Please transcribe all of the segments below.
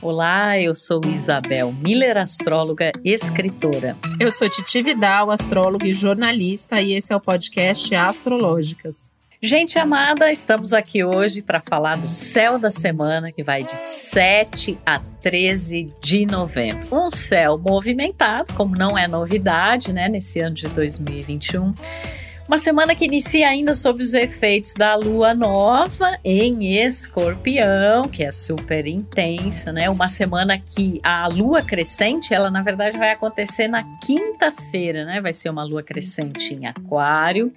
Olá, eu sou Isabel Miller, astróloga, escritora. Eu sou Titi Vidal, astróloga e jornalista, e esse é o podcast Astrológicas. Gente amada, estamos aqui hoje para falar do céu da semana que vai de 7 a 13 de novembro. Um céu movimentado, como não é novidade, né, nesse ano de 2021 uma semana que inicia ainda sob os efeitos da lua nova em escorpião, que é super intensa, né? Uma semana que a lua crescente, ela na verdade vai acontecer na quinta-feira, né? Vai ser uma lua crescente em aquário.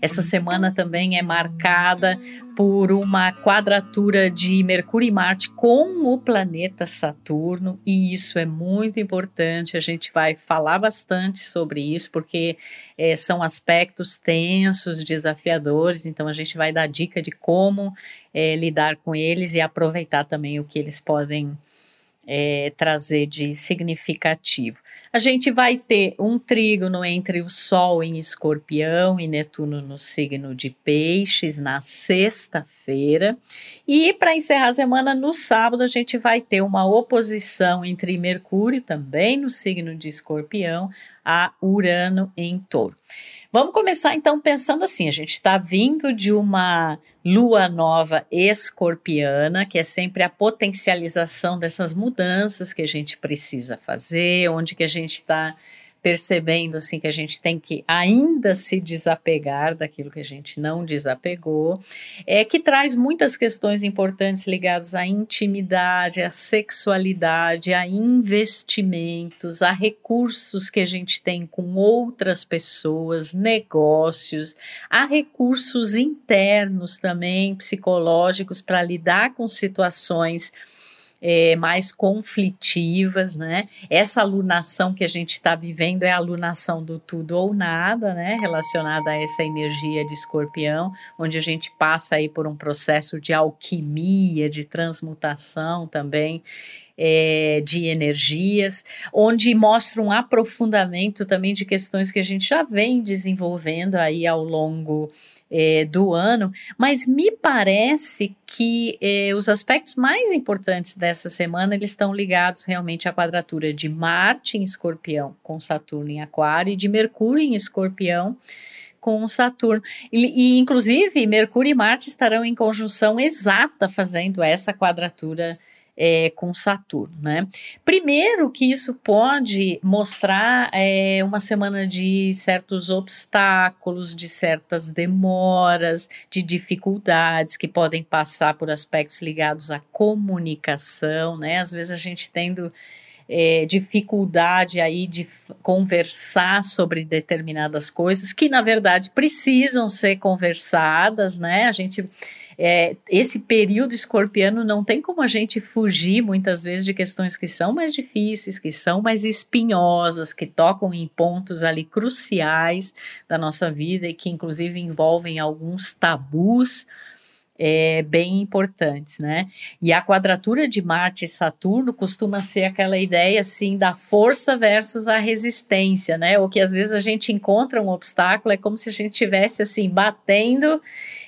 Essa semana também é marcada por uma quadratura de Mercúrio e Marte com o planeta Saturno, e isso é muito importante. A gente vai falar bastante sobre isso, porque é, são aspectos tensos, desafiadores, então a gente vai dar dica de como é, lidar com eles e aproveitar também o que eles podem é, trazer de significativo. A gente vai ter um trígono entre o Sol em Escorpião e Netuno no signo de Peixes na sexta-feira. E para encerrar a semana, no sábado, a gente vai ter uma oposição entre Mercúrio, também no signo de Escorpião, a Urano em Touro. Vamos começar então pensando assim: a gente está vindo de uma lua nova escorpiana, que é sempre a potencialização dessas mudanças que a gente precisa fazer, onde que a gente está percebendo assim que a gente tem que ainda se desapegar daquilo que a gente não desapegou, é que traz muitas questões importantes ligadas à intimidade, à sexualidade, a investimentos, a recursos que a gente tem com outras pessoas, negócios, a recursos internos também psicológicos para lidar com situações é, mais conflitivas, né? Essa alunação que a gente está vivendo é a alunação do tudo ou nada, né? Relacionada a essa energia de escorpião, onde a gente passa aí por um processo de alquimia, de transmutação também. É, de energias, onde mostra um aprofundamento também de questões que a gente já vem desenvolvendo aí ao longo é, do ano, mas me parece que é, os aspectos mais importantes dessa semana eles estão ligados realmente à quadratura de Marte em Escorpião com Saturno em Aquário e de Mercúrio em Escorpião com Saturno. E, e, inclusive, Mercúrio e Marte estarão em conjunção exata, fazendo essa quadratura é, com Saturno, né? Primeiro que isso pode mostrar é, uma semana de certos obstáculos, de certas demoras, de dificuldades que podem passar por aspectos ligados à comunicação, né? Às vezes a gente tendo é, dificuldade aí de conversar sobre determinadas coisas que na verdade precisam ser conversadas, né? A gente é, esse período escorpiano não tem como a gente fugir muitas vezes de questões que são mais difíceis, que são mais espinhosas, que tocam em pontos ali cruciais da nossa vida e que inclusive envolvem alguns tabus é, bem importantes, né? E a quadratura de Marte e Saturno costuma ser aquela ideia assim da força versus a resistência, né? O que às vezes a gente encontra um obstáculo é como se a gente tivesse assim batendo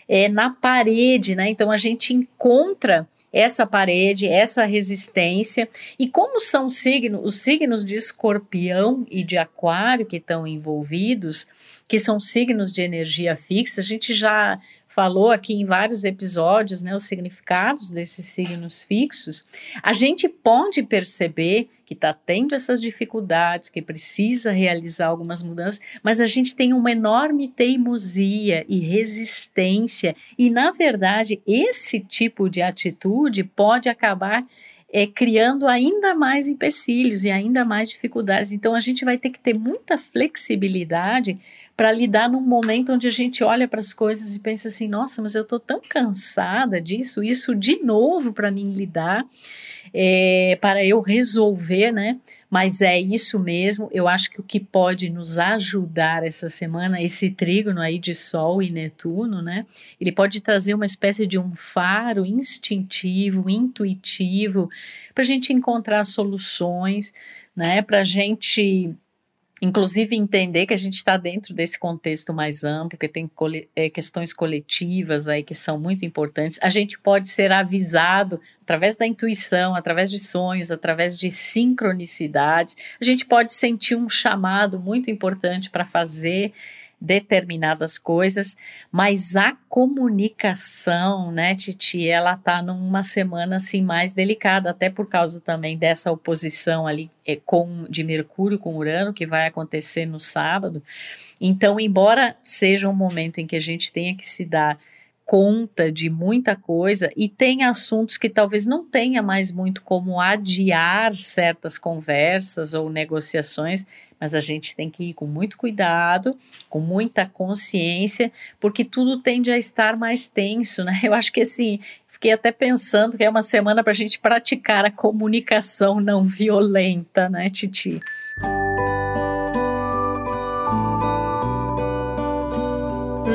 é, na parede, né? Então a gente encontra essa parede, essa resistência. E como são signos, os signos de escorpião e de aquário que estão envolvidos, que são signos de energia fixa, a gente já falou aqui em vários episódios, né, os significados desses signos fixos, a gente pode perceber que está tendo essas dificuldades, que precisa realizar algumas mudanças, mas a gente tem uma enorme teimosia e resistência, e na verdade esse tipo de atitude pode acabar é, criando ainda mais empecilhos e ainda mais dificuldades. Então a gente vai ter que ter muita flexibilidade para lidar num momento onde a gente olha para as coisas e pensa assim: nossa, mas eu estou tão cansada disso, isso de novo para mim lidar é, para eu resolver, né? Mas é isso mesmo. Eu acho que o que pode nos ajudar essa semana, esse trígono aí de Sol e Netuno, né? Ele pode trazer uma espécie de um faro instintivo, intuitivo, para a gente encontrar soluções, né? Para a gente inclusive entender que a gente está dentro desse contexto mais amplo, que tem é, questões coletivas aí que são muito importantes. A gente pode ser avisado através da intuição, através de sonhos, através de sincronicidades. A gente pode sentir um chamado muito importante para fazer determinadas coisas, mas a comunicação, né, Titi, ela tá numa semana assim mais delicada, até por causa também dessa oposição ali é, com de Mercúrio com Urano que vai acontecer no sábado. Então, embora seja um momento em que a gente tenha que se dar conta de muita coisa e tem assuntos que talvez não tenha mais muito como adiar certas conversas ou negociações, mas a gente tem que ir com muito cuidado, com muita consciência, porque tudo tende a estar mais tenso, né? Eu acho que assim, fiquei até pensando que é uma semana para a gente praticar a comunicação não violenta, né, Titi?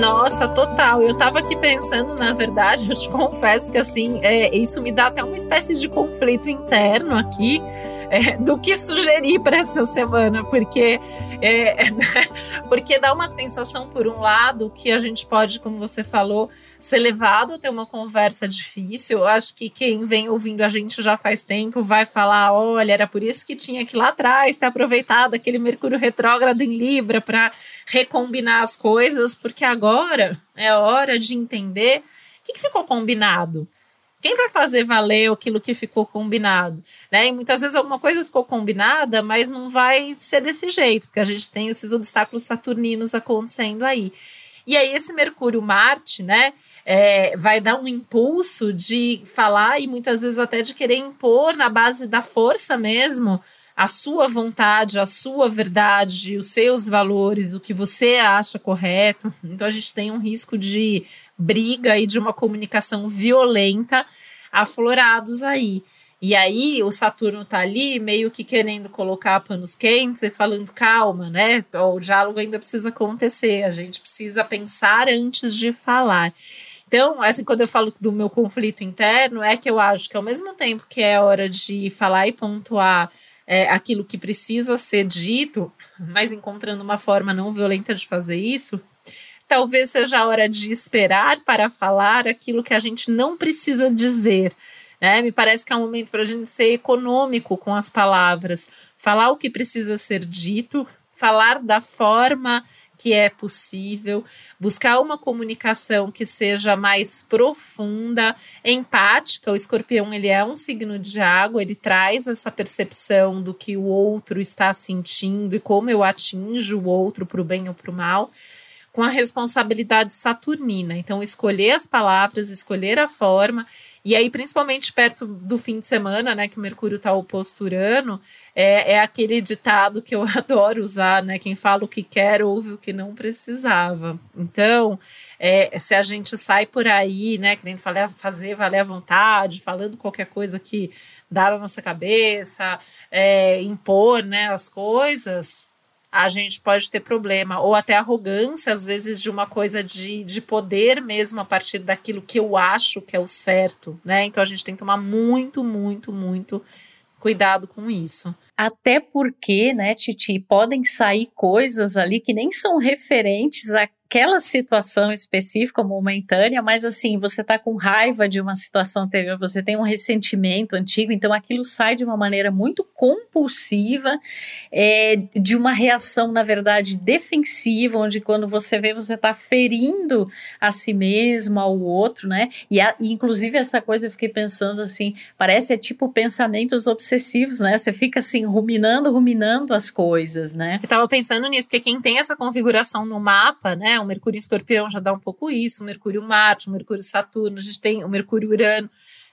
Nossa, total. Eu tava aqui pensando, na verdade, eu te confesso que assim, é, isso me dá até uma espécie de conflito interno aqui. É, do que sugerir para essa semana, porque é, porque dá uma sensação, por um lado, que a gente pode, como você falou, ser levado a ter uma conversa difícil. Eu acho que quem vem ouvindo a gente já faz tempo vai falar: olha, era por isso que tinha que lá atrás ter aproveitado aquele Mercúrio retrógrado em Libra para recombinar as coisas, porque agora é hora de entender o que, que ficou combinado. Quem vai fazer valer aquilo que ficou combinado? Né? E muitas vezes alguma coisa ficou combinada, mas não vai ser desse jeito, porque a gente tem esses obstáculos saturninos acontecendo aí. E aí esse Mercúrio Marte, né, é, vai dar um impulso de falar e muitas vezes até de querer impor na base da força mesmo a sua vontade, a sua verdade, os seus valores, o que você acha correto. Então a gente tem um risco de briga e de uma comunicação violenta aflorados aí. E aí o Saturno tá ali meio que querendo colocar panos quentes e falando calma, né? O diálogo ainda precisa acontecer, a gente precisa pensar antes de falar. Então, assim, quando eu falo do meu conflito interno, é que eu acho que ao mesmo tempo que é hora de falar e pontuar é, aquilo que precisa ser dito, mas encontrando uma forma não violenta de fazer isso, talvez seja a hora de esperar para falar aquilo que a gente não precisa dizer né? Me parece que é um momento para a gente ser econômico com as palavras, falar o que precisa ser dito, falar da forma que é possível, buscar uma comunicação que seja mais profunda, empática. O escorpião ele é um signo de água, ele traz essa percepção do que o outro está sentindo e como eu atinjo o outro para o bem ou para o mal com a responsabilidade saturnina. Então, escolher as palavras, escolher a forma e aí, principalmente perto do fim de semana, né, que o Mercúrio está oposto Urano, é, é aquele ditado que eu adoro usar, né? Quem fala o que quer ouve o que não precisava. Então, é, se a gente sai por aí, né, querendo fazer valer a vontade, falando qualquer coisa que dá na nossa cabeça, é, impor, né, as coisas, a gente pode ter problema, ou até arrogância, às vezes, de uma coisa de, de poder mesmo a partir daquilo que eu acho que é o certo, né? Então a gente tem que tomar muito, muito, muito cuidado com isso. Até porque, né, Titi, podem sair coisas ali que nem são referentes a aquela situação específica, momentânea, mas assim, você está com raiva de uma situação anterior, você tem um ressentimento antigo, então aquilo sai de uma maneira muito compulsiva, é, de uma reação, na verdade, defensiva, onde quando você vê, você está ferindo a si mesmo, ao outro, né? E, a, inclusive essa coisa eu fiquei pensando assim, parece é tipo pensamentos obsessivos, né? Você fica assim, ruminando, ruminando as coisas, né? Eu tava pensando nisso, porque quem tem essa configuração no mapa, né? O Mercúrio Escorpião já dá um pouco isso, o Mercúrio Marte, o Mercúrio Saturno, a gente tem o Mercúrio Urano.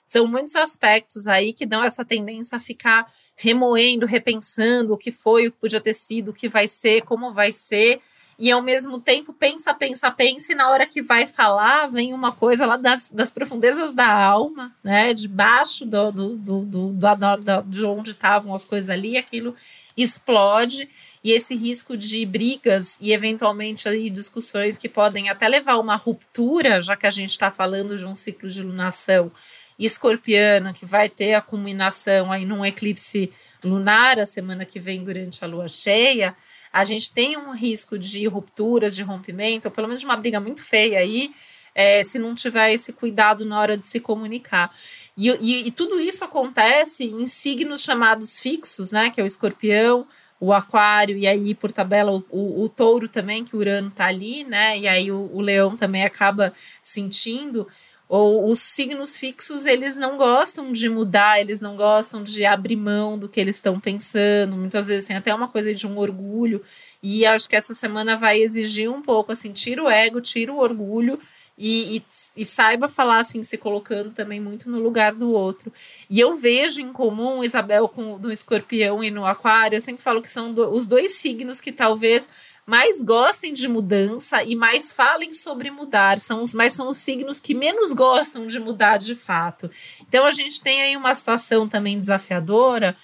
São muitos aspectos aí que dão essa tendência a ficar remoendo, repensando o que foi, o que podia ter sido, o que vai ser, como vai ser e ao mesmo tempo pensa, pensa, pensa, e na hora que vai falar, vem uma coisa lá das, das profundezas da alma, né? Debaixo do, do, do, do, do, do de onde estavam as coisas ali, aquilo explode e esse risco de brigas e eventualmente aí discussões que podem até levar a uma ruptura, já que a gente está falando de um ciclo de lunação escorpiana que vai ter a culminação aí num eclipse lunar a semana que vem durante a lua cheia, a gente tem um risco de rupturas, de rompimento, ou pelo menos de uma briga muito feia aí, é, se não tiver esse cuidado na hora de se comunicar. E, e, e, tudo isso acontece em signos chamados fixos, né? Que é o escorpião, o aquário, e aí, por tabela, o, o, touro também, que o Urano tá ali, né? E aí o, o leão também acaba sentindo. Ou os signos fixos, eles não gostam de mudar, eles não gostam de abrir mão do que eles estão pensando. Muitas vezes tem até uma coisa de um orgulho. E acho que essa semana vai exigir um pouco, assim, tira o ego, tira o orgulho e, e, e, saiba falar assim, se colocando também muito no lugar do outro. E eu vejo em comum, Isabel, com no escorpião e no aquário, eu sempre falo que são do, os dois signos que talvez mais gostem de mudança e mais falem sobre mudar, são os mais são os signos que menos gostam de mudar de fato. Então a gente tem aí uma situação também desafiadora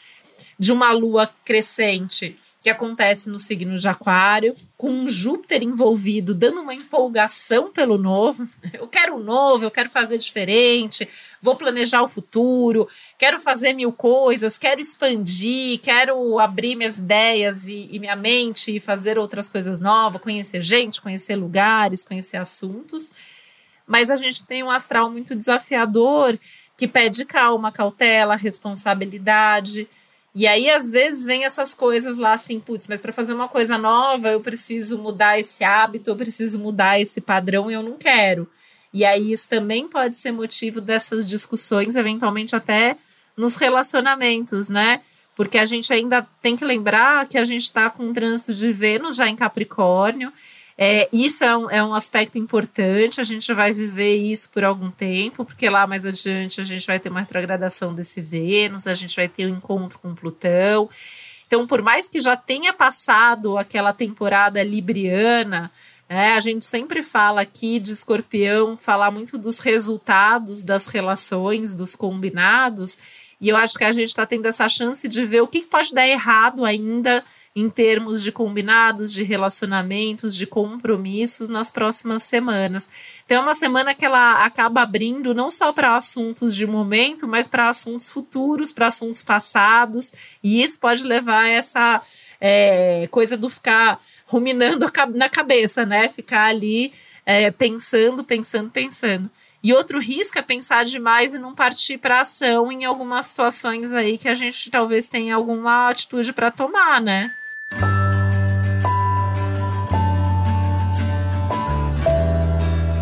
de uma lua crescente que acontece no signo de Aquário, com um Júpiter envolvido, dando uma empolgação pelo novo. Eu quero o novo, eu quero fazer diferente, vou planejar o futuro, quero fazer mil coisas, quero expandir, quero abrir minhas ideias e, e minha mente e fazer outras coisas novas, conhecer gente, conhecer lugares, conhecer assuntos. Mas a gente tem um astral muito desafiador que pede calma, cautela, responsabilidade e aí, às vezes, vem essas coisas lá assim, putz, mas para fazer uma coisa nova, eu preciso mudar esse hábito, eu preciso mudar esse padrão e eu não quero. E aí, isso também pode ser motivo dessas discussões, eventualmente até nos relacionamentos, né? Porque a gente ainda tem que lembrar que a gente está com um trânsito de Vênus já em Capricórnio. É, isso é um, é um aspecto importante, a gente vai viver isso por algum tempo, porque lá mais adiante a gente vai ter uma retrogradação desse Vênus, a gente vai ter um encontro com Plutão. Então, por mais que já tenha passado aquela temporada libriana, né, a gente sempre fala aqui de escorpião, falar muito dos resultados das relações, dos combinados, e eu acho que a gente está tendo essa chance de ver o que pode dar errado ainda em termos de combinados, de relacionamentos, de compromissos nas próximas semanas. Então, é uma semana que ela acaba abrindo não só para assuntos de momento, mas para assuntos futuros, para assuntos passados, e isso pode levar a essa é, coisa do ficar ruminando na cabeça, né? Ficar ali é, pensando, pensando, pensando. E outro risco é pensar demais e não partir para ação em algumas situações aí que a gente talvez tenha alguma atitude para tomar, né?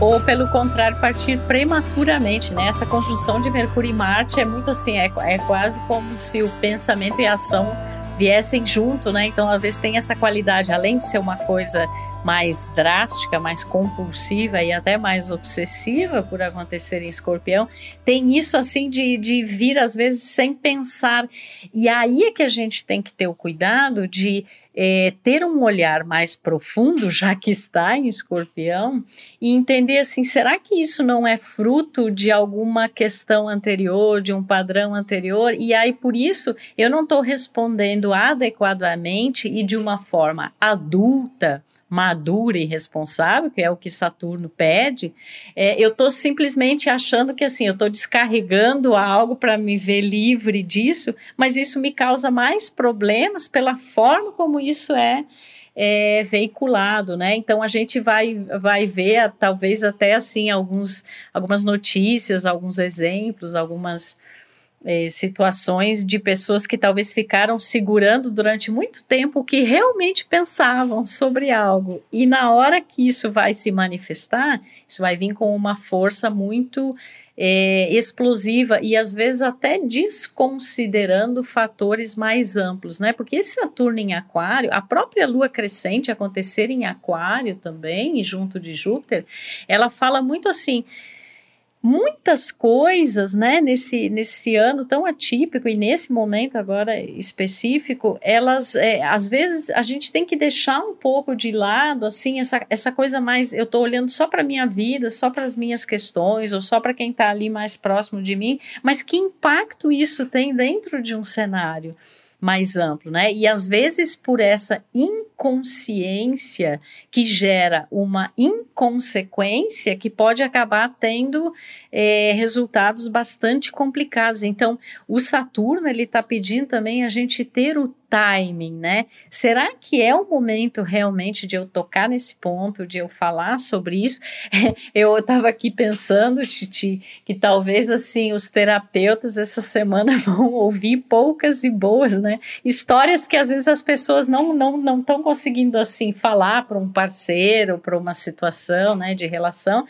Ou pelo contrário partir prematuramente, né? Essa conjunção de Mercúrio e Marte é muito assim, é, é quase como se o pensamento e a ação viessem junto, né? Então, às vezes tem essa qualidade, além de ser uma coisa mais drástica, mais compulsiva e até mais obsessiva por acontecer em escorpião, tem isso assim de, de vir às vezes sem pensar. E aí é que a gente tem que ter o cuidado de é, ter um olhar mais profundo, já que está em escorpião, e entender assim: será que isso não é fruto de alguma questão anterior, de um padrão anterior? E aí, por isso, eu não estou respondendo adequadamente e de uma forma adulta madura e responsável, que é o que Saturno pede, é, eu estou simplesmente achando que assim, eu estou descarregando algo para me ver livre disso, mas isso me causa mais problemas pela forma como isso é, é, veiculado, né? Então a gente vai, vai ver, talvez até assim, alguns, algumas notícias, alguns exemplos, algumas é, situações de pessoas que talvez ficaram segurando durante muito tempo o que realmente pensavam sobre algo. E na hora que isso vai se manifestar, isso vai vir com uma força muito é, explosiva e às vezes até desconsiderando fatores mais amplos, né? Porque esse Saturno em Aquário, a própria Lua crescente acontecer em Aquário também, junto de Júpiter, ela fala muito assim muitas coisas, né, nesse, nesse ano tão atípico e nesse momento agora específico, elas, é, às vezes, a gente tem que deixar um pouco de lado, assim, essa, essa coisa mais, eu estou olhando só para a minha vida, só para as minhas questões, ou só para quem está ali mais próximo de mim, mas que impacto isso tem dentro de um cenário? mais amplo, né? E às vezes por essa inconsciência que gera uma in consequência que pode acabar tendo é, resultados bastante complicados. Então, o Saturno ele está pedindo também a gente ter o timing, né? Será que é o momento realmente de eu tocar nesse ponto, de eu falar sobre isso? eu estava aqui pensando, Titi, que talvez assim os terapeutas essa semana vão ouvir poucas e boas, né? Histórias que às vezes as pessoas não não não estão conseguindo assim falar para um parceiro, para uma situação, né, de relação,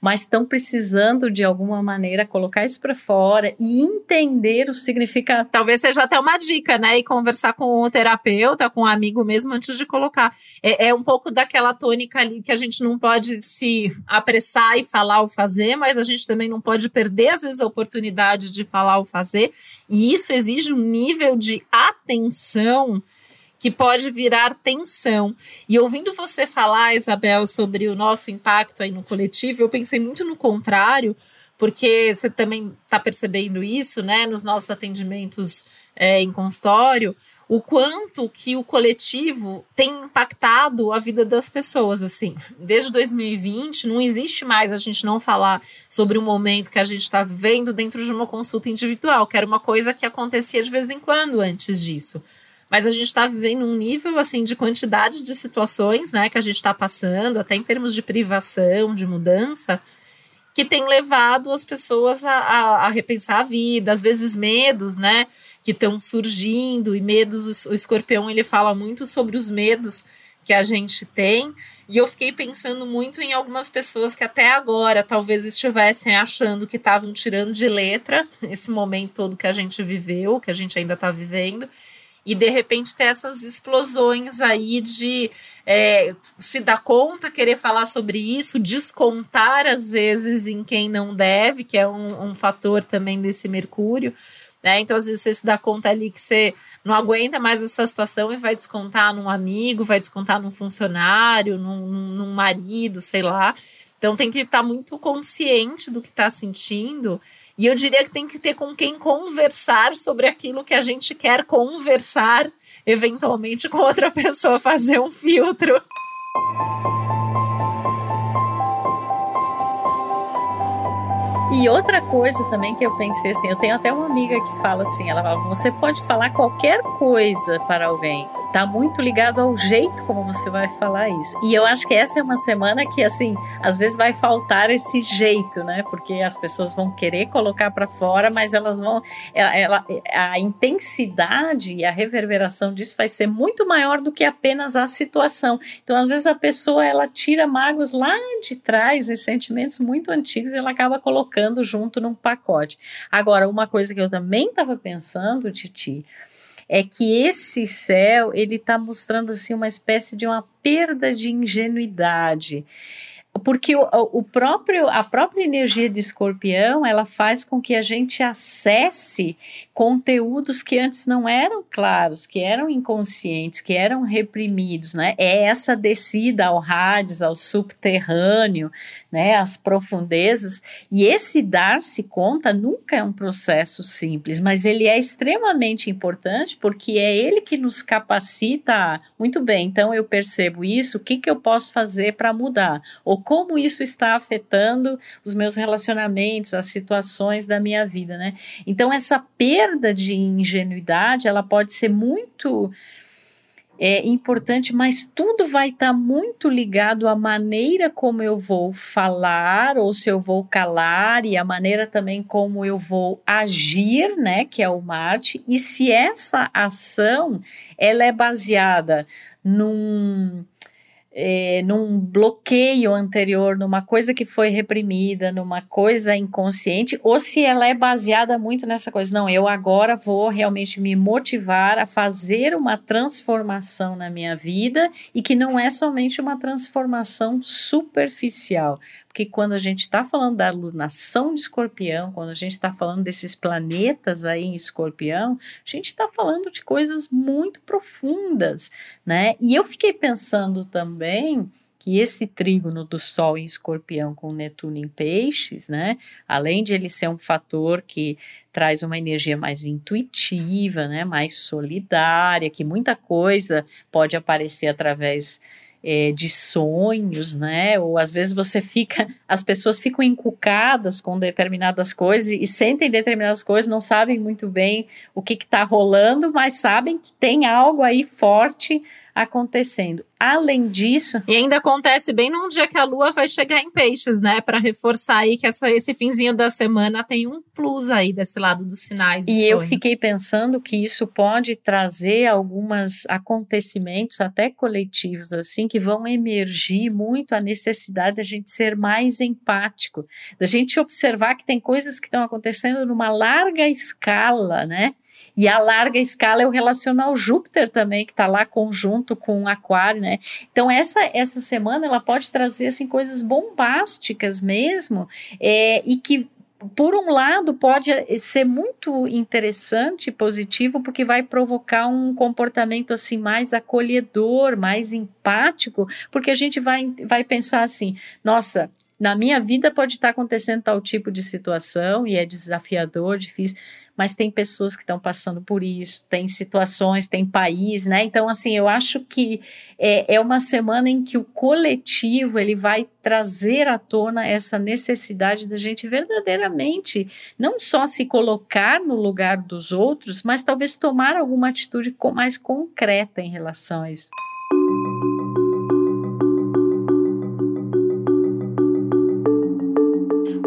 mas estão precisando de alguma maneira colocar isso para fora e entender o significado. Talvez seja até uma dica, né? E conversar com o terapeuta, com um amigo mesmo, antes de colocar. É, é um pouco daquela tônica ali que a gente não pode se apressar e falar ou fazer, mas a gente também não pode perder, às vezes, a oportunidade de falar ou fazer. E isso exige um nível de atenção que pode virar tensão. E ouvindo você falar, Isabel, sobre o nosso impacto aí no coletivo, eu pensei muito no contrário, porque você também está percebendo isso, né, nos nossos atendimentos é, em consultório, o quanto que o coletivo tem impactado a vida das pessoas, assim. Desde 2020, não existe mais a gente não falar sobre o momento que a gente está vivendo dentro de uma consulta individual, que era uma coisa que acontecia de vez em quando antes disso mas a gente está vivendo um nível assim de quantidade de situações, né, que a gente está passando, até em termos de privação, de mudança, que tem levado as pessoas a, a, a repensar a vida, às vezes medos, né, que estão surgindo e medos. O, o escorpião ele fala muito sobre os medos que a gente tem. E eu fiquei pensando muito em algumas pessoas que até agora talvez estivessem achando que estavam tirando de letra esse momento todo que a gente viveu, que a gente ainda está vivendo, e de repente ter essas explosões aí de é, se dar conta, querer falar sobre isso, descontar às vezes em quem não deve, que é um, um fator também desse Mercúrio. Né? Então, às vezes, você se dá conta ali que você não aguenta mais essa situação e vai descontar num amigo, vai descontar num funcionário, num, num marido, sei lá. Então, tem que estar muito consciente do que está sentindo e eu diria que tem que ter com quem conversar sobre aquilo que a gente quer conversar, eventualmente com outra pessoa, fazer um filtro. E outra coisa também que eu pensei assim, eu tenho até uma amiga que fala assim, ela fala, você pode falar qualquer coisa para alguém, tá muito ligado ao jeito como você vai falar isso. E eu acho que essa é uma semana que, assim, às vezes vai faltar esse jeito, né? Porque as pessoas vão querer colocar para fora, mas elas vão. Ela, a intensidade e a reverberação disso vai ser muito maior do que apenas a situação. Então, às vezes, a pessoa ela tira mágoas lá de trás, sentimentos muito antigos, e ela acaba colocando junto num pacote. Agora, uma coisa que eu também estava pensando, Titi, é que esse céu ele está mostrando assim uma espécie de uma perda de ingenuidade. Porque o, o, próprio a própria energia de escorpião ela faz com que a gente acesse conteúdos que antes não eram claros que eram inconscientes que eram reprimidos né? É essa descida ao Hades ao subterrâneo né? Às profundezas. E esse dar-se conta nunca é um processo simples mas ele é extremamente importante porque é ele que nos capacita muito bem então eu percebo isso o que que eu posso fazer para mudar? Ou como isso está afetando os meus relacionamentos, as situações da minha vida, né? Então essa perda de ingenuidade, ela pode ser muito é importante, mas tudo vai estar tá muito ligado à maneira como eu vou falar ou se eu vou calar e a maneira também como eu vou agir, né, que é o Marte, e se essa ação ela é baseada num é, num bloqueio anterior, numa coisa que foi reprimida, numa coisa inconsciente, ou se ela é baseada muito nessa coisa. Não, eu agora vou realmente me motivar a fazer uma transformação na minha vida e que não é somente uma transformação superficial, porque quando a gente está falando da lunação de escorpião, quando a gente está falando desses planetas aí em escorpião, a gente está falando de coisas muito profundas, né? E eu fiquei pensando também que esse trígono do Sol em Escorpião com Netuno em Peixes, né, além de ele ser um fator que traz uma energia mais intuitiva, né, mais solidária, que muita coisa pode aparecer através é, de sonhos, né? Ou às vezes você fica, as pessoas ficam encucadas com determinadas coisas e sentem determinadas coisas, não sabem muito bem o que está rolando, mas sabem que tem algo aí forte acontecendo. Além disso. E ainda acontece bem num dia que a lua vai chegar em peixes, né? Para reforçar aí que essa, esse finzinho da semana tem um plus aí desse lado dos sinais. E, e eu fiquei pensando que isso pode trazer alguns acontecimentos, até coletivos, assim, que vão emergir muito a necessidade da gente ser mais empático, da gente observar que tem coisas que estão acontecendo numa larga escala, né? E a larga escala eu relaciono ao Júpiter também, que está lá conjunto com o Aquário, né? Então, essa, essa semana ela pode trazer assim, coisas bombásticas mesmo, é, e que por um lado, pode ser muito interessante, positivo, porque vai provocar um comportamento assim mais acolhedor, mais empático, porque a gente vai, vai pensar assim: nossa, na minha vida pode estar acontecendo tal tipo de situação e é desafiador, difícil, mas tem pessoas que estão passando por isso, tem situações, tem país, né? Então, assim, eu acho que é, é uma semana em que o coletivo ele vai trazer à tona essa necessidade da gente verdadeiramente não só se colocar no lugar dos outros, mas talvez tomar alguma atitude mais concreta em relação a isso.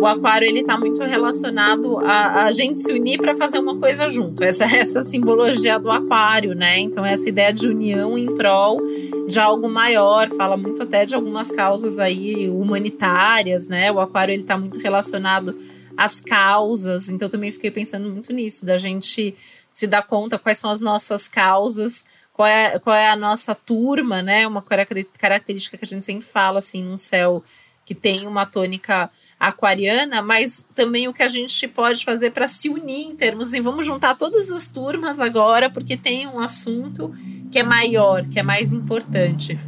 O aquário ele está muito relacionado a, a gente se unir para fazer uma coisa junto. Essa essa simbologia do aquário, né? Então essa ideia de união em prol de algo maior, fala muito até de algumas causas aí humanitárias, né? O aquário ele está muito relacionado às causas. Então também fiquei pensando muito nisso da gente se dar conta quais são as nossas causas qual é, qual é a nossa turma, né? Uma característica que a gente sempre fala, assim, num céu que tem uma tônica aquariana, mas também o que a gente pode fazer para se unir em termos assim, vamos juntar todas as turmas agora, porque tem um assunto que é maior, que é mais importante.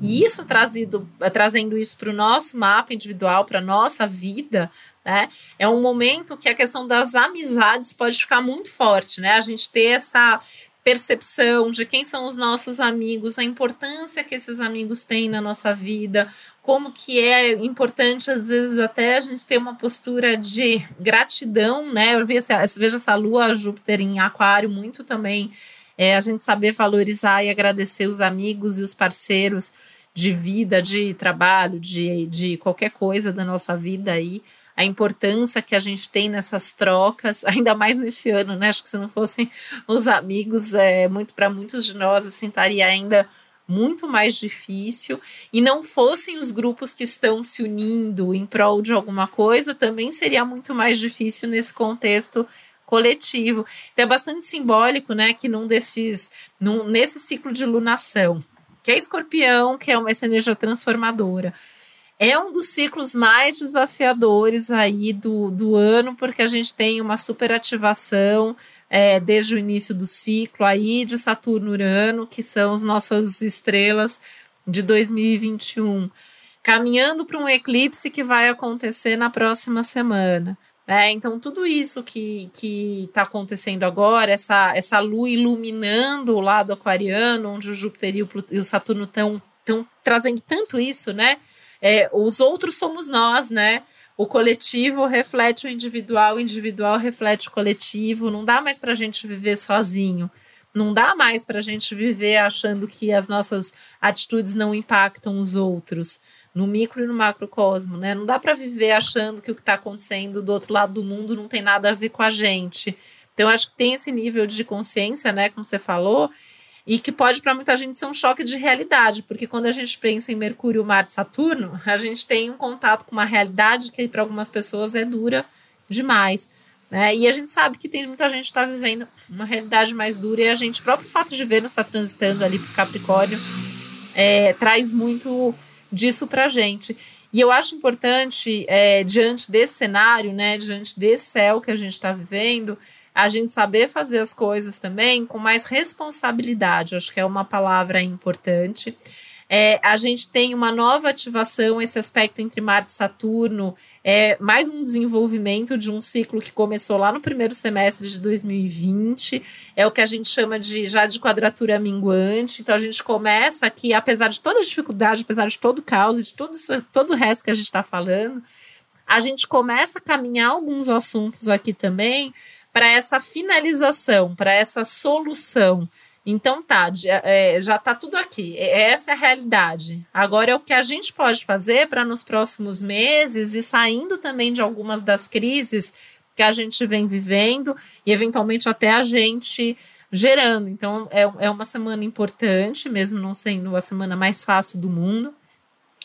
E isso trazido, trazendo isso para o nosso mapa individual, para a nossa vida, né? É um momento que a questão das amizades pode ficar muito forte, né? A gente ter essa percepção de quem são os nossos amigos, a importância que esses amigos têm na nossa vida, como que é importante, às vezes, até a gente ter uma postura de gratidão, né? Eu vejo essa, essa lua Júpiter em aquário muito também. É, a gente saber valorizar e agradecer os amigos e os parceiros de vida, de trabalho, de, de qualquer coisa da nossa vida aí. A importância que a gente tem nessas trocas, ainda mais nesse ano, né? Acho que se não fossem os amigos, é, muito para muitos de nós, assim, estaria ainda muito mais difícil e não fossem os grupos que estão se unindo em prol de alguma coisa, também seria muito mais difícil nesse contexto coletivo. Então é bastante simbólico, né, que num desses, num, nesse ciclo de lunação, que é escorpião, que é uma energia transformadora, é um dos ciclos mais desafiadores aí do, do ano, porque a gente tem uma superativação é, desde o início do ciclo aí de Saturno-Urano, que são as nossas estrelas de 2021, caminhando para um eclipse que vai acontecer na próxima semana. Né? Então, tudo isso que está acontecendo agora, essa, essa lua iluminando o lado aquariano, onde o Júpiter e o, e o Saturno estão trazendo tanto isso, né? É, os outros somos nós, né? O coletivo reflete o individual, o individual reflete o coletivo. Não dá mais para a gente viver sozinho. Não dá mais para a gente viver achando que as nossas atitudes não impactam os outros, no micro e no macrocosmo, né? Não dá para viver achando que o que está acontecendo do outro lado do mundo não tem nada a ver com a gente. Então, acho que tem esse nível de consciência, né? Como você falou, e que pode para muita gente ser um choque de realidade, porque quando a gente pensa em Mercúrio, Marte, Saturno, a gente tem um contato com uma realidade que para algumas pessoas é dura demais. Né? E a gente sabe que tem muita gente que está vivendo uma realidade mais dura e a gente, o próprio fato de Vênus estar tá transitando ali para Capricórnio, é, traz muito disso para a gente. E eu acho importante, é, diante desse cenário, né, diante desse céu que a gente está vivendo, a gente saber fazer as coisas também com mais responsabilidade, acho que é uma palavra importante. É, a gente tem uma nova ativação, esse aspecto entre Marte e Saturno, é mais um desenvolvimento de um ciclo que começou lá no primeiro semestre de 2020, é o que a gente chama de já de quadratura minguante. Então a gente começa aqui, apesar de toda a dificuldade, apesar de todo o caos e de tudo isso, todo o resto que a gente está falando, a gente começa a caminhar alguns assuntos aqui também para essa finalização, para essa solução. Então tá, é, já tá tudo aqui. Essa é a realidade. Agora é o que a gente pode fazer para nos próximos meses e saindo também de algumas das crises que a gente vem vivendo e eventualmente até a gente gerando. Então é, é uma semana importante, mesmo não sendo a semana mais fácil do mundo.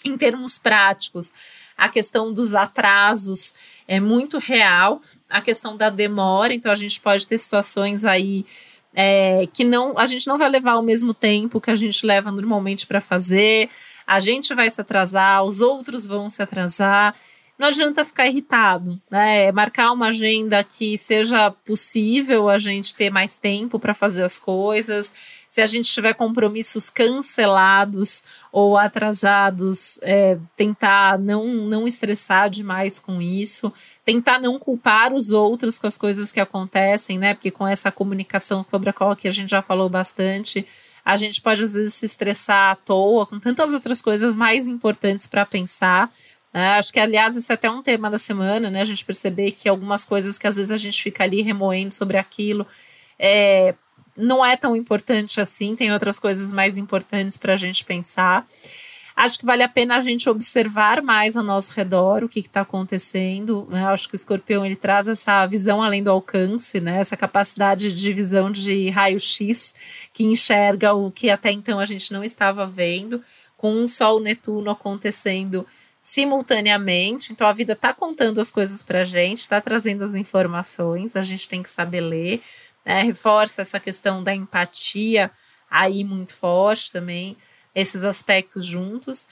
Em termos práticos, a questão dos atrasos é muito real, a questão da demora, então a gente pode ter situações aí é, que não a gente não vai levar o mesmo tempo que a gente leva normalmente para fazer, a gente vai se atrasar, os outros vão se atrasar. Não adianta ficar irritado, né? Marcar uma agenda que seja possível a gente ter mais tempo para fazer as coisas se a gente tiver compromissos cancelados ou atrasados, é, tentar não, não estressar demais com isso, tentar não culpar os outros com as coisas que acontecem, né? Porque com essa comunicação sobre a qual que a gente já falou bastante, a gente pode às vezes se estressar à toa com tantas outras coisas mais importantes para pensar. É, acho que, aliás, isso é até um tema da semana, né? A gente perceber que algumas coisas que às vezes a gente fica ali remoendo sobre aquilo, é, não é tão importante assim, tem outras coisas mais importantes para a gente pensar. Acho que vale a pena a gente observar mais ao nosso redor o que está acontecendo. Né? Acho que o escorpião ele traz essa visão além do alcance, né? essa capacidade de visão de raio-x que enxerga o que até então a gente não estava vendo, com um Sol Netuno acontecendo simultaneamente. Então a vida está contando as coisas para a gente, está trazendo as informações, a gente tem que saber ler né, reforça essa questão da empatia aí muito forte também, esses aspectos juntos.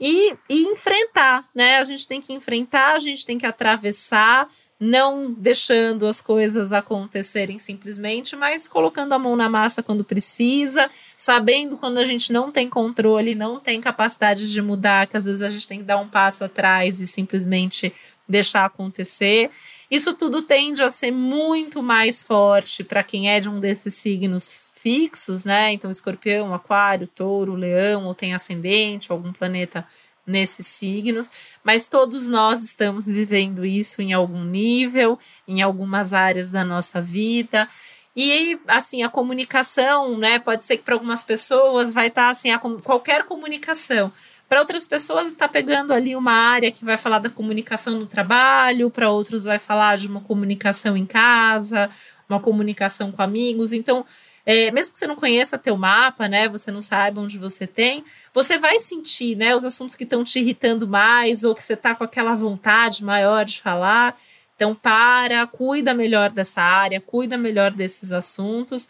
E, e enfrentar, né? A gente tem que enfrentar, a gente tem que atravessar, não deixando as coisas acontecerem simplesmente, mas colocando a mão na massa quando precisa, sabendo quando a gente não tem controle, não tem capacidade de mudar, que às vezes a gente tem que dar um passo atrás e simplesmente deixar acontecer. Isso tudo tende a ser muito mais forte para quem é de um desses signos fixos, né? Então, escorpião, aquário, touro, leão, ou tem ascendente, algum planeta nesses signos, mas todos nós estamos vivendo isso em algum nível, em algumas áreas da nossa vida. E assim, a comunicação, né? Pode ser que para algumas pessoas vai estar tá, assim, a, qualquer comunicação. Para outras pessoas está pegando ali uma área que vai falar da comunicação no trabalho, para outros vai falar de uma comunicação em casa, uma comunicação com amigos. Então, é, mesmo que você não conheça teu mapa, né, você não saiba onde você tem, você vai sentir, né, os assuntos que estão te irritando mais ou que você está com aquela vontade maior de falar. Então, para, cuida melhor dessa área, cuida melhor desses assuntos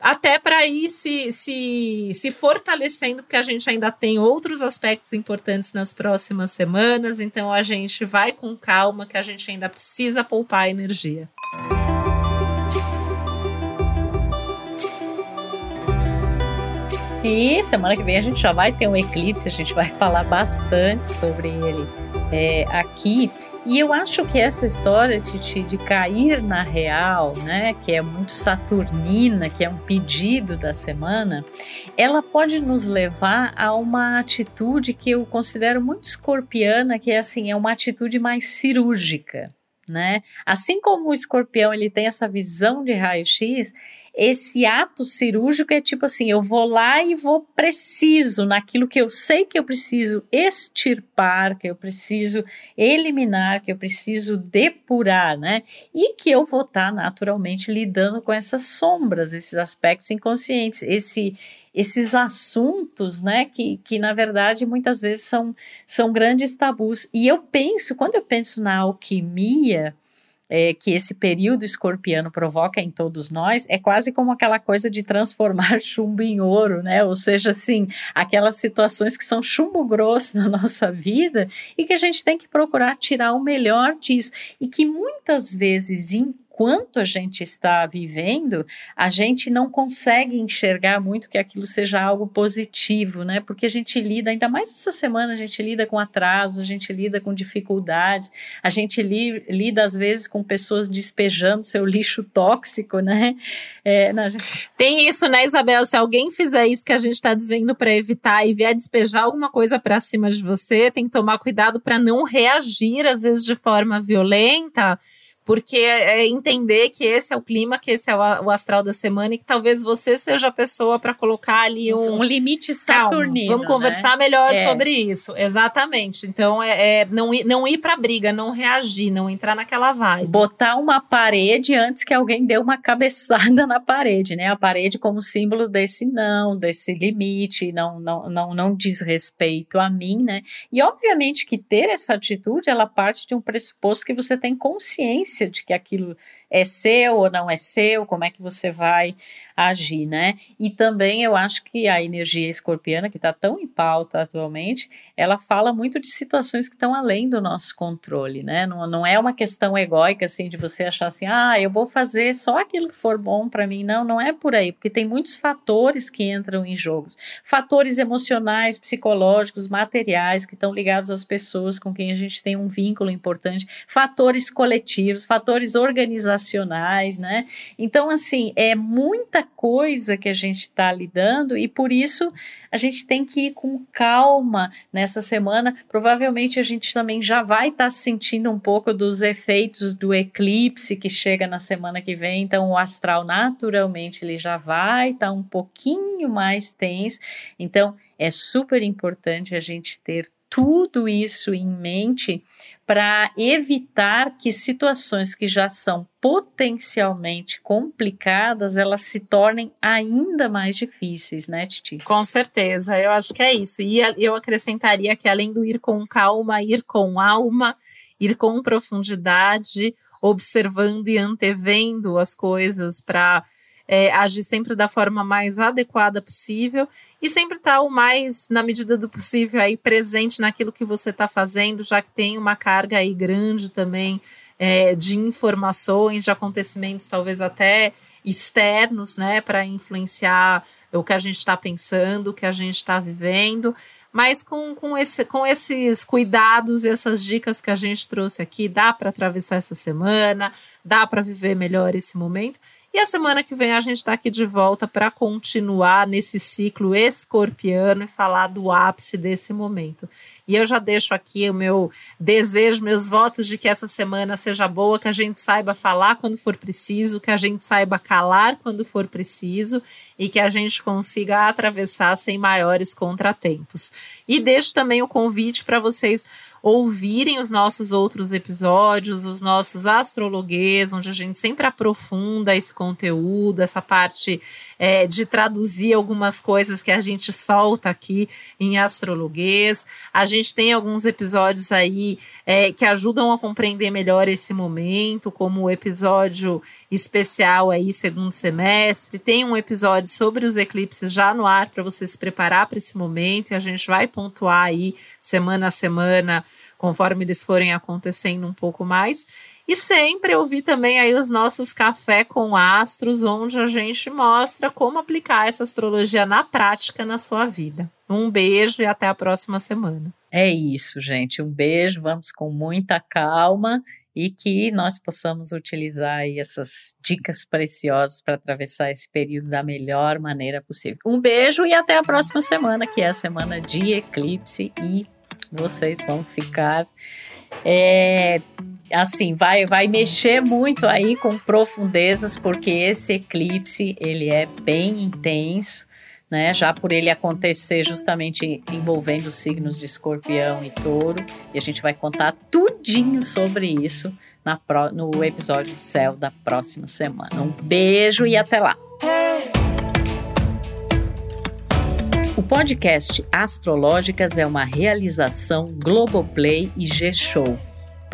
até para ir se, se, se fortalecendo, porque a gente ainda tem outros aspectos importantes nas próximas semanas, então a gente vai com calma, que a gente ainda precisa poupar energia. E semana que vem a gente já vai ter um eclipse, a gente vai falar bastante sobre ele é, aqui. E eu acho que essa história, Titi, de cair na real, né, que é muito saturnina, que é um pedido da semana, ela pode nos levar a uma atitude que eu considero muito escorpiana, que é assim, é uma atitude mais cirúrgica, né? Assim como o escorpião ele tem essa visão de raio-x, esse ato cirúrgico é tipo assim: eu vou lá e vou preciso naquilo que eu sei que eu preciso extirpar, que eu preciso eliminar, que eu preciso depurar, né? E que eu vou estar tá naturalmente lidando com essas sombras, esses aspectos inconscientes, esse esses assuntos, né, que, que na verdade muitas vezes são, são grandes tabus. E eu penso, quando eu penso na alquimia, é, que esse período escorpiano provoca em todos nós é quase como aquela coisa de transformar chumbo em ouro, né? Ou seja, assim, aquelas situações que são chumbo grosso na nossa vida e que a gente tem que procurar tirar o melhor disso e que muitas vezes enquanto a gente está vivendo, a gente não consegue enxergar muito que aquilo seja algo positivo, né? Porque a gente lida, ainda mais essa semana, a gente lida com atrasos, a gente lida com dificuldades, a gente li, lida às vezes com pessoas despejando seu lixo tóxico, né? É, na... Tem isso, né, Isabel? Se alguém fizer isso que a gente está dizendo para evitar e vier despejar alguma coisa para cima de você, tem que tomar cuidado para não reagir, às vezes, de forma violenta porque é, é entender que esse é o clima, que esse é o, astral da semana e que talvez você seja a pessoa para colocar ali um, um limite saturnino. Calma, vamos conversar né? melhor é. sobre isso. Exatamente. Então é, é não ir, não ir para briga, não reagir, não entrar naquela vibe. Botar uma parede antes que alguém dê uma cabeçada na parede, né? A parede como símbolo desse não, desse limite, não não não não diz respeito a mim, né? E obviamente que ter essa atitude, ela parte de um pressuposto que você tem consciência consciência de que aquilo é seu ou não é seu, como é que você vai agir, né? E também eu acho que a energia escorpiana, que está tão em pauta atualmente, ela fala muito de situações que estão além do nosso controle, né? Não, não é uma questão egóica, assim, de você achar assim, ah, eu vou fazer só aquilo que for bom para mim. Não, não é por aí, porque tem muitos fatores que entram em jogos. Fatores emocionais, psicológicos, materiais, que estão ligados às pessoas com quem a gente tem um vínculo importante, fatores coletivos, fatores organizacionais, né? Então, assim, é muita coisa que a gente está lidando e por isso a gente tem que ir com calma nessa semana. Provavelmente a gente também já vai estar tá sentindo um pouco dos efeitos do eclipse que chega na semana que vem, então o astral naturalmente ele já vai estar tá um pouquinho mais tenso. Então é super importante a gente ter tudo isso em mente para evitar que situações que já são potencialmente complicadas, elas se tornem ainda mais difíceis, né, Titi? Com certeza, eu acho que é isso. E eu acrescentaria que além do ir com calma, ir com alma, ir com profundidade, observando e antevendo as coisas para é, agir sempre da forma mais adequada possível e sempre estar tá o mais, na medida do possível, aí presente naquilo que você está fazendo, já que tem uma carga aí grande também é, de informações, de acontecimentos, talvez até externos, né, para influenciar o que a gente está pensando, o que a gente está vivendo. Mas com, com, esse, com esses cuidados e essas dicas que a gente trouxe aqui, dá para atravessar essa semana, dá para viver melhor esse momento. E a semana que vem a gente está aqui de volta para continuar nesse ciclo escorpiano e falar do ápice desse momento. E eu já deixo aqui o meu desejo, meus votos de que essa semana seja boa, que a gente saiba falar quando for preciso, que a gente saiba calar quando for preciso e que a gente consiga atravessar sem maiores contratempos. E deixo também o convite para vocês ouvirem os nossos outros episódios, os nossos astrologuês, onde a gente sempre aprofunda esse conteúdo, essa parte é, de traduzir algumas coisas que a gente solta aqui em astrologuês. A gente tem alguns episódios aí é, que ajudam a compreender melhor esse momento, como o episódio especial aí, segundo semestre. Tem um episódio sobre os eclipses já no ar para você se preparar para esse momento e a gente vai pontuar aí semana a semana, conforme eles forem acontecendo um pouco mais. E sempre ouvir também aí os nossos café com astros, onde a gente mostra como aplicar essa astrologia na prática na sua vida. Um beijo e até a próxima semana. É isso, gente. Um beijo, vamos com muita calma e que nós possamos utilizar essas dicas preciosas para atravessar esse período da melhor maneira possível. Um beijo e até a próxima semana, que é a semana de eclipse e vocês vão ficar é, assim, vai, vai mexer muito aí com profundezas, porque esse eclipse, ele é bem intenso, né? Já por ele acontecer justamente envolvendo os signos de escorpião e touro, e a gente vai contar tudinho sobre isso na pro, no episódio do céu da próxima semana. Um beijo e até lá! O podcast Astrológicas é uma realização Globoplay e G-Show.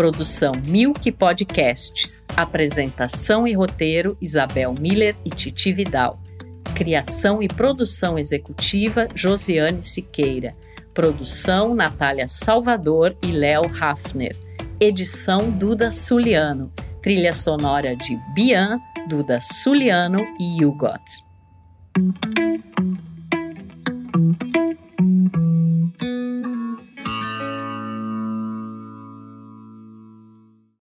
Produção Milk Podcasts. Apresentação e roteiro Isabel Miller e Titi Vidal. Criação e produção executiva Josiane Siqueira. Produção Natália Salvador e Léo Hafner. Edição Duda Suliano. trilha sonora de Bian, Duda Suliano e Hugot.